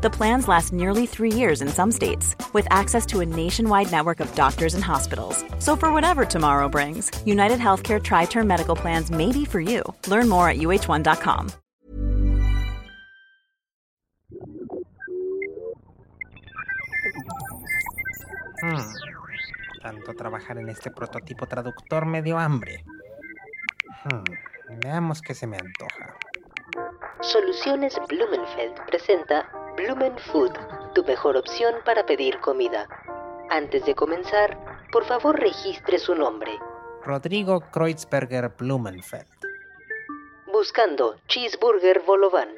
The plans last nearly three years in some states, with access to a nationwide network of doctors and hospitals. So, for whatever tomorrow brings, United Healthcare Tri Term Medical Plans may be for you. Learn more at uh1.com. Hmm. Tanto trabajar en este prototipo traductor me dio hambre. Hmm. Veamos qué se me antoja. Soluciones Blumenfeld presenta Blumen Food, tu mejor opción para pedir comida. Antes de comenzar, por favor registre su nombre. Rodrigo Kreutzberger Blumenfeld. Buscando Cheeseburger Bolovan.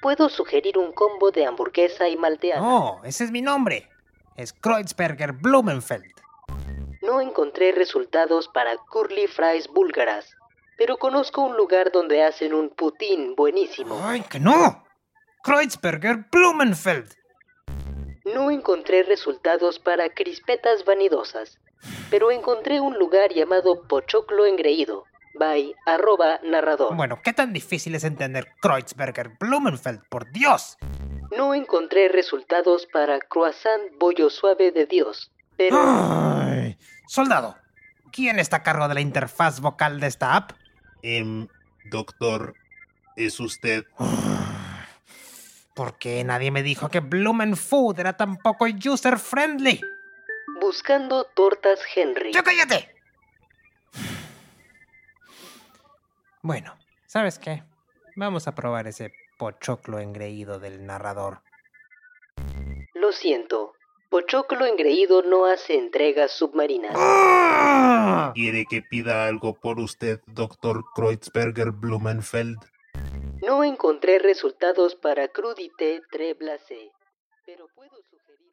Puedo sugerir un combo de hamburguesa y malteada. No, ese es mi nombre. Es Kreutzberger Blumenfeld. No encontré resultados para curly fries búlgaras, pero conozco un lugar donde hacen un putín buenísimo. ¡Ay, que no! Kreutzberger Blumenfeld. No encontré resultados para crispetas vanidosas, pero encontré un lugar llamado Pochoclo Engreído. By arroba narrador. Bueno, ¿qué tan difícil es entender Kreutzberger Blumenfeld? ¡Por Dios! No encontré resultados para croissant bollo suave de Dios, pero... ¡Ay! Soldado, ¿quién está a cargo de la interfaz vocal de esta app? Em, doctor, ¿es usted? ¿Por qué nadie me dijo que Blumenfood era tan poco user friendly? Buscando tortas Henry. ¡Ya cállate! Bueno, ¿sabes qué? Vamos a probar ese pochoclo engreído del narrador. Lo siento. Pochoclo engreído no hace entregas submarinas. ¡Ah! ¿Quiere que pida algo por usted, doctor Kreutzberger Blumenfeld? No encontré resultados para crudité très blasé, pero puedo sugerir